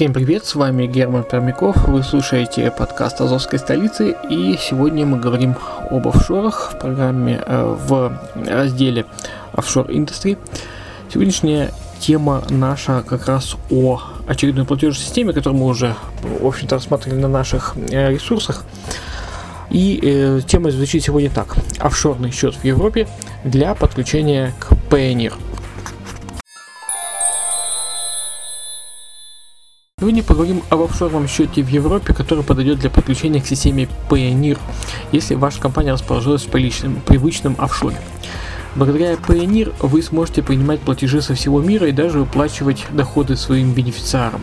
Всем привет, с вами Герман Пермяков, вы слушаете подкаст Азовской столицы, и сегодня мы говорим об офшорах в программе э, в разделе Offshore Industry. Сегодняшняя тема наша как раз о очередной платежной системе, которую мы уже, в общем-то, рассматривали на наших э, ресурсах. И э, тема звучит сегодня так. Офшорный счет в Европе для подключения к Payoneer. Сегодня поговорим об офшорном счете в Европе, который подойдет для подключения к системе Payoneer, если ваша компания расположилась в привычном, привычном офшоре. Благодаря Payoneer вы сможете принимать платежи со всего мира и даже выплачивать доходы своим бенефициарам.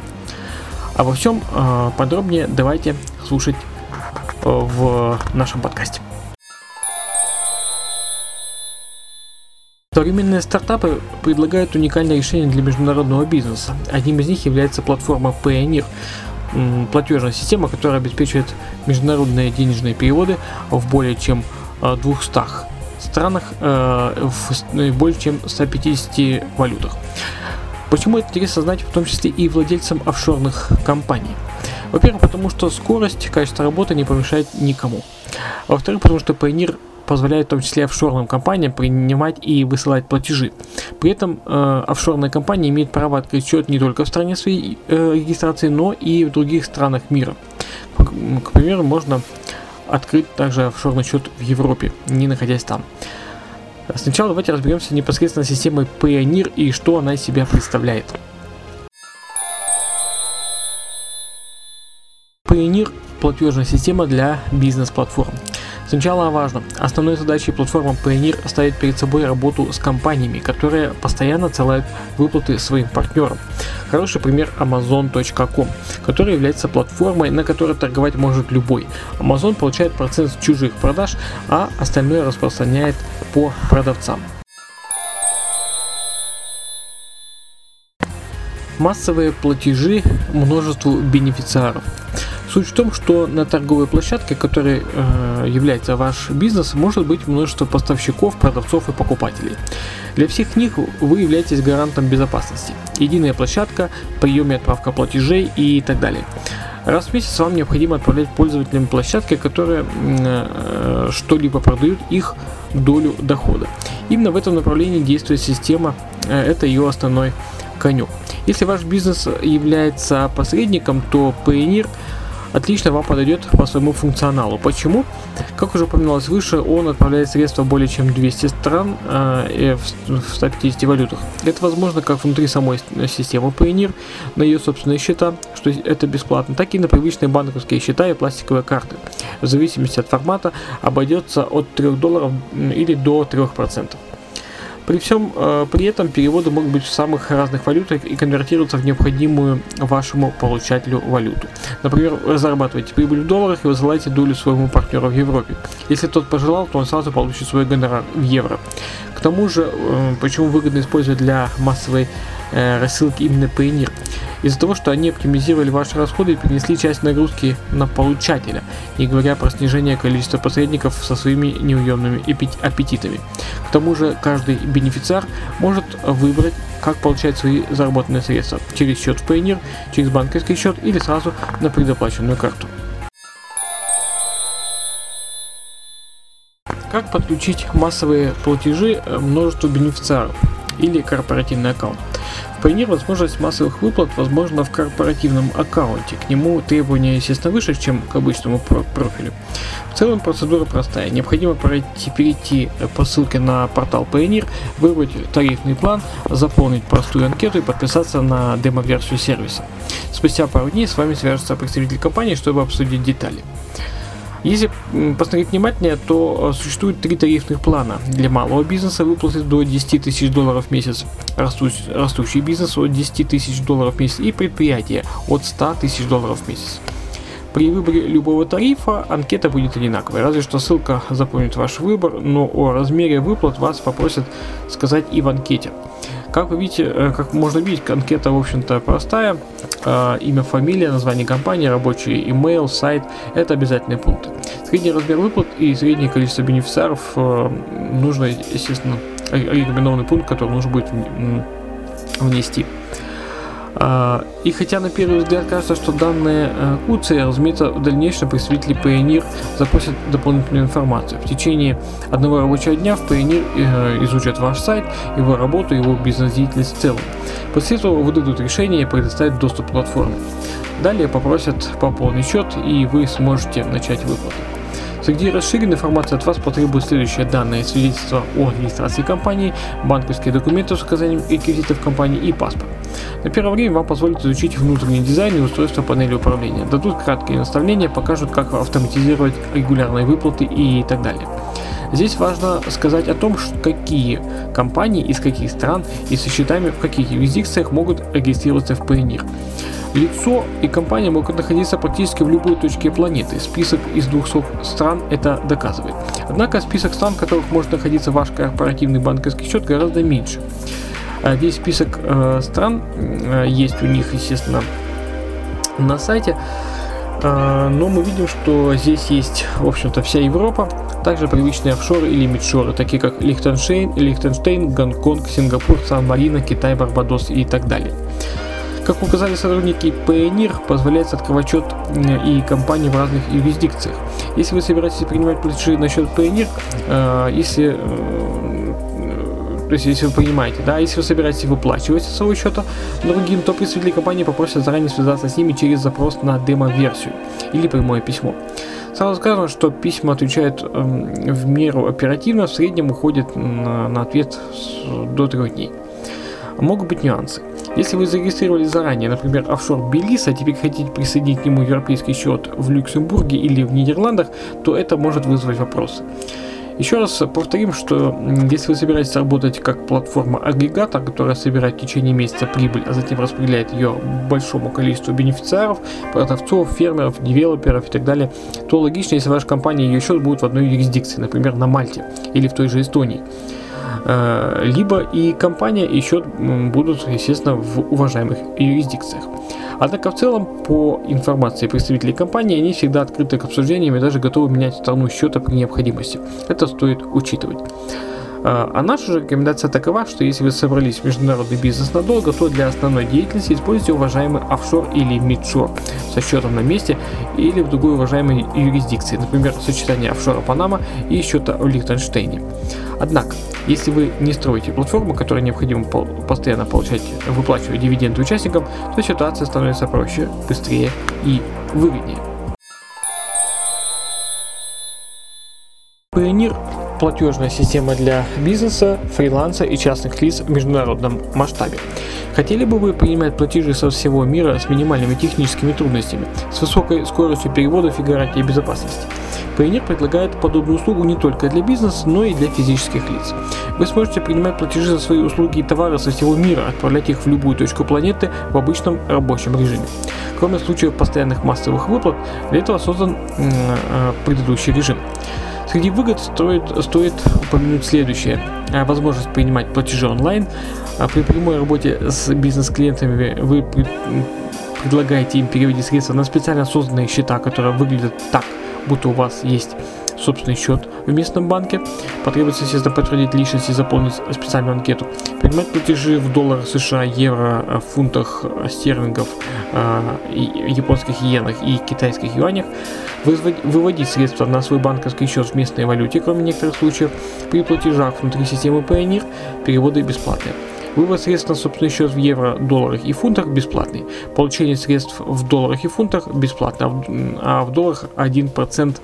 Обо всем э, подробнее давайте слушать э, в нашем подкасте. Современные стартапы предлагают уникальное решение для международного бизнеса. Одним из них является платформа Payoneer, м, платежная система, которая обеспечивает международные денежные переводы в более чем э, 200 странах э, в э, более чем 150 валютах. Почему это интересно знать в том числе и владельцам офшорных компаний? Во-первых, потому что скорость, качество работы не помешает никому. Во-вторых, потому что Payoneer позволяет в том числе офшорным компаниям принимать и высылать платежи. При этом э, офшорная компания имеет право открыть счет не только в стране своей э, регистрации, но и в других странах мира. К, к примеру, можно открыть также офшорный счет в Европе, не находясь там. Сначала давайте разберемся непосредственно с системой Payoneer и что она из себя представляет. Payoneer – платежная система для бизнес-платформ. Сначала важно. Основной задачей платформы Payoneer ставит перед собой работу с компаниями, которые постоянно отсылают выплаты своим партнерам. Хороший пример Amazon.com, который является платформой, на которой торговать может любой. Amazon получает процент чужих продаж, а остальное распространяет по продавцам. Массовые платежи множеству бенефициаров. Суть в том, что на торговой площадке, которой э, является ваш бизнес, может быть множество поставщиков, продавцов и покупателей. Для всех них вы являетесь гарантом безопасности. Единая площадка, прием и отправка платежей и так далее. Раз в месяц вам необходимо отправлять пользователям площадки, которые э, что-либо продают их долю дохода. Именно в этом направлении действует система, э, это ее основной конек. Если ваш бизнес является посредником, то Payoneer отлично вам подойдет по своему функционалу. Почему? Как уже упоминалось выше, он отправляет средства более чем 200 стран э, в 150 валютах. Это возможно как внутри самой с- системы Payoneer, на ее собственные счета, что это бесплатно, так и на привычные банковские счета и пластиковые карты. В зависимости от формата обойдется от 3 долларов или до 3%. При всем э, при этом переводы могут быть в самых разных валютах и конвертироваться в необходимую вашему получателю валюту. Например, вы зарабатываете прибыль в долларах и высылаете долю своему партнеру в Европе. Если тот пожелал, то он сразу получит свой гонорар в евро. К тому же, э, почему выгодно использовать для массовой рассылки именно Payoneer? Из-за того, что они оптимизировали ваши расходы и перенесли часть нагрузки на получателя, не говоря про снижение количества посредников со своими неуемными аппетитами. К тому же каждый бенефициар может выбрать, как получать свои заработанные средства через счет в Payoneer, через банковский счет или сразу на предоплаченную карту. Как подключить массовые платежи э, множеству бенефициаров или корпоративный аккаунт? Payoneer возможность массовых выплат возможна в корпоративном аккаунте. К нему требования, естественно, выше, чем к обычному про- профилю. В целом процедура простая. Необходимо пройти, перейти по ссылке на портал Payoneer, выбрать тарифный план, заполнить простую анкету и подписаться на демо-версию сервиса. Спустя пару дней с вами свяжется представитель компании, чтобы обсудить детали. Если посмотреть внимательнее, то э, существует три тарифных плана. Для малого бизнеса выплаты до 10 тысяч долларов в месяц, растущий бизнес от 10 тысяч долларов в месяц и предприятие от 100 тысяч долларов в месяц. При выборе любого тарифа анкета будет одинаковой, разве что ссылка запомнит ваш выбор, но о размере выплат вас попросят сказать и в анкете. Как вы видите, э, как можно видеть, анкета, в общем-то, простая. Э, имя, фамилия, название компании, рабочий имейл, сайт – это обязательные пункты. Средний размер выплат и среднее количество бенефициаров э, нужно, естественно, рекомендованный пункт, который нужно будет внести. А, и хотя на первый взгляд кажется, что данные КУЦИ, разумеется, в дальнейшем представители Pioneer запросят дополнительную информацию. В течение одного рабочего дня в Pioneer э, изучат ваш сайт, его работу, его бизнес-деятельность в целом. После этого выдадут решение и предоставят доступ к платформе. Далее попросят пополнить счет, и вы сможете начать выплаты. Среди расширенной информации от вас потребуют следующие данные. Свидетельство о регистрации компании, банковские документы с указанием реквизитов компании и паспорт. На первое время вам позволят изучить внутренний дизайн и устройство панели управления. Дадут краткие наставления, покажут, как автоматизировать регулярные выплаты и так далее. Здесь важно сказать о том, какие компании из каких стран и со счетами в каких юрисдикциях могут регистрироваться в Pioneer. Лицо и компания могут находиться практически в любой точке планеты. Список из 200 стран это доказывает. Однако список стран, в которых может находиться ваш корпоративный банковский счет, гораздо меньше. А весь список э, стран э, есть у них, естественно, на сайте. Э, но мы видим, что здесь есть, в общем-то, вся Европа, также привычные офшоры или мидшоры, такие как Лихтенштейн, Лихтенштейн, Гонконг, Сингапур, Сан-Марино, Китай, Барбадос и так далее. Как указали сотрудники Payoneer, позволяется открывать счет и компании в разных юрисдикциях. Если вы собираетесь принимать платежи на счет Payoneer, э, если э, то есть, если вы понимаете, да, если вы собираетесь выплачивать со своего счета другим, то представители компании попросят заранее связаться с ними через запрос на демо-версию или прямое письмо. Сразу сказано, что письма отвечают э, в меру оперативно, в среднем уходит на, на ответ до трех дней. Могут быть нюансы. Если вы зарегистрировали заранее, например, офшор Белиса, а теперь хотите присоединить к нему европейский счет в Люксембурге или в Нидерландах, то это может вызвать вопросы. Еще раз повторим, что если вы собираетесь работать как платформа-агрегатор, которая собирает в течение месяца прибыль, а затем распределяет ее большому количеству бенефициаров, продавцов, фермеров, девелоперов и так далее, то логично, если ваша компания ее счет будет в одной юрисдикции, например, на Мальте или в той же Эстонии. Э, либо и компания и счет будут, естественно, в уважаемых юрисдикциях. Однако в целом, по информации представителей компании, они всегда открыты к обсуждениям и даже готовы менять страну счета при необходимости. Это стоит учитывать. Э, а наша же рекомендация такова, что если вы собрались в международный бизнес надолго, то для основной деятельности используйте уважаемый офшор или мидшор со счетом на месте или в другой уважаемой юрисдикции, например, сочетание офшора Панама и счета в Лихтенштейне. Однако, если вы не строите платформу, которая необходимо постоянно получать, выплачивать дивиденды участникам, то ситуация становится проще, быстрее и выгоднее. Pioneer – платежная система для бизнеса, фриланса и частных лиц в международном масштабе. Хотели бы вы принимать платежи со всего мира с минимальными техническими трудностями, с высокой скоростью переводов и гарантией безопасности? Payoneer предлагает подобную услугу не только для бизнеса, но и для физических лиц. Вы сможете принимать платежи за свои услуги и товары со всего мира, отправлять их в любую точку планеты в обычном рабочем режиме. Кроме случаев постоянных массовых выплат, для этого создан э, предыдущий режим. Среди выгод стоит, стоит упомянуть следующее. Возможность принимать платежи онлайн. А при прямой работе с бизнес-клиентами вы предлагаете им переводить средства на специально созданные счета, которые выглядят так, будто у вас есть собственный счет в местном банке. Потребуется, естественно, подтвердить личность и заполнить специальную анкету. Принимать платежи в долларах США, евро, фунтах стерлингов, э, японских иенах и китайских юанях. Выводить средства на свой банковский счет в местной валюте, кроме некоторых случаев. При платежах внутри системы Payoneer переводы бесплатные. Вывод средств на собственный счет в евро, долларах и фунтах бесплатный. Получение средств в долларах и фунтах бесплатно, а в долларах 1%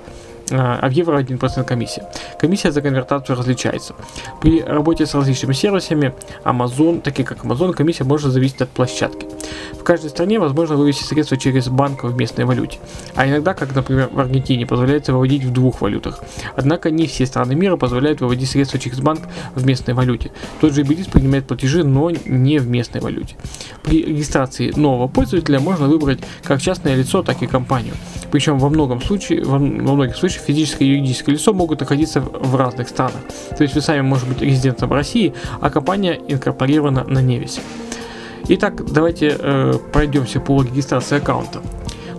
а в евро 1% комиссия. Комиссия за конвертацию различается. При работе с различными сервисами Amazon, такие как Amazon, комиссия может зависеть от площадки. В каждой стране возможно вывести средства через банк в местной валюте, а иногда, как, например, в Аргентине, позволяется выводить в двух валютах. Однако не все страны мира позволяют выводить средства через банк в местной валюте. Тот же Белиз принимает платежи, но не в местной валюте. При регистрации нового пользователя можно выбрать как частное лицо, так и компанию. Причем во, многом случае, во, во многих случаях физическое и юридическое лицо могут находиться в разных странах. То есть вы сами можете быть резидентом России, а компания инкорпорирована на Невесе. Итак, давайте э, пройдемся по регистрации аккаунта.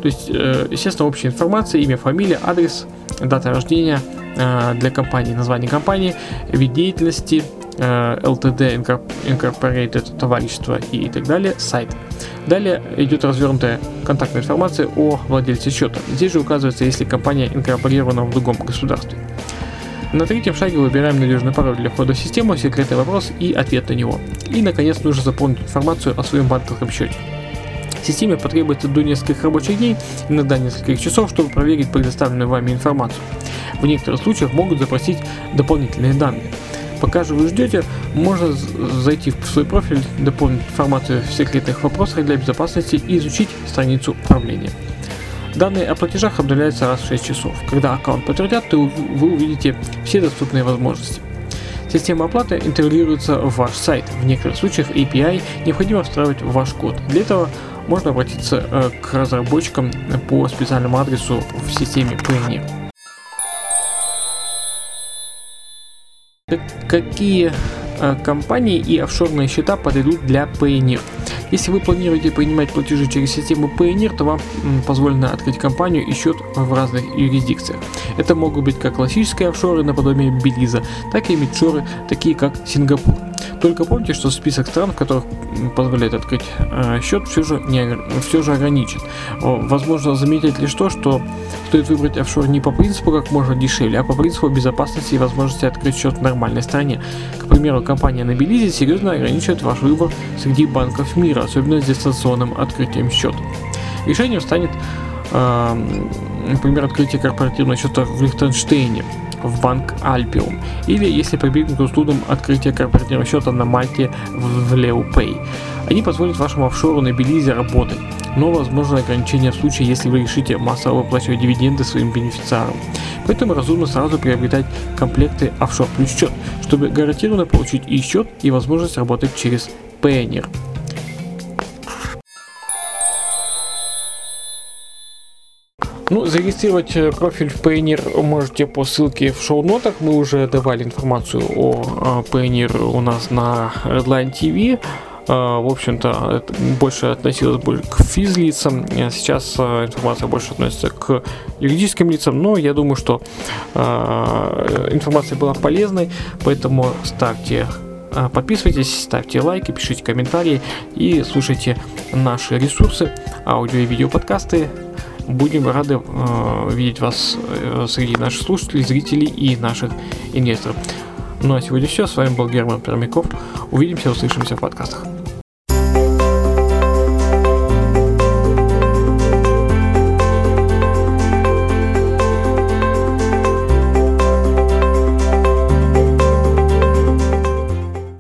То есть, э, естественно, общая информация, имя, фамилия, адрес, дата рождения э, для компании, название компании, вид деятельности, э, LTD, Incorporated, товарищество и так далее, сайт. Далее идет развернутая контактная информация о владельце счета. Здесь же указывается, если компания инкорпорирована в другом государстве. На третьем шаге выбираем надежный пароль для входа в систему, секретный вопрос и ответ на него. И, наконец, нужно заполнить информацию о своем банковском счете. Системе потребуется до нескольких рабочих дней, иногда нескольких часов, чтобы проверить предоставленную вами информацию. В некоторых случаях могут запросить дополнительные данные. Пока же вы ждете, можно зайти в свой профиль, дополнить информацию в секретных вопросах для безопасности и изучить страницу управления. Данные о платежах обновляются раз в 6 часов. Когда аккаунт подтвердят, то вы увидите все доступные возможности. Система оплаты интегрируется в ваш сайт. В некоторых случаях API необходимо встраивать в ваш код. Для этого можно обратиться э, к разработчикам по специальному адресу в системе Payoneer. Какие э, компании и офшорные счета подойдут для Payoneer? Если вы планируете принимать платежи через систему Payoneer, то вам позволено открыть компанию и счет в разных юрисдикциях. Это могут быть как классические офшоры наподобие Белиза, так и мидшоры, такие как Сингапур. Только помните, что список стран, в которых позволяет открыть э, счет, все же, не, все же ограничен. Возможно заметить лишь то, что стоит выбрать офшор не по принципу как можно дешевле, а по принципу безопасности и возможности открыть счет в нормальной стране. К примеру, компания на Белизе серьезно ограничивает ваш выбор среди банков мира, особенно с дистанционным открытием счета. Решением станет э, например, открытие корпоративного счета в Лихтенштейне в банк Альпиум, или если прибегнуть к услугам открытия корпоративного счета на Мальте в LeoPay. Они позволят вашему офшору на Белизе работать, но возможно ограничение в случае, если вы решите массово выплачивать дивиденды своим бенефициарам. Поэтому разумно сразу приобретать комплекты офшор плюс счет, чтобы гарантированно получить и счет, и возможность работать через Payoneer. Ну, зарегистрировать э, профиль в Payoneer можете по ссылке в шоу-нотах. Мы уже давали информацию о Payoneer у нас на Redline TV. А, в общем-то, больше относилось больше к физлицам. А сейчас а, информация больше относится к юридическим лицам, но я думаю, что информация была полезной, поэтому ставьте Подписывайтесь, ставьте лайки, пишите комментарии и слушайте наши ресурсы, аудио и видео подкасты Будем рады э, видеть вас э, среди наших слушателей, зрителей и наших инвесторов. Ну а сегодня все. С вами был Герман Пермяков. Увидимся, услышимся в подкастах.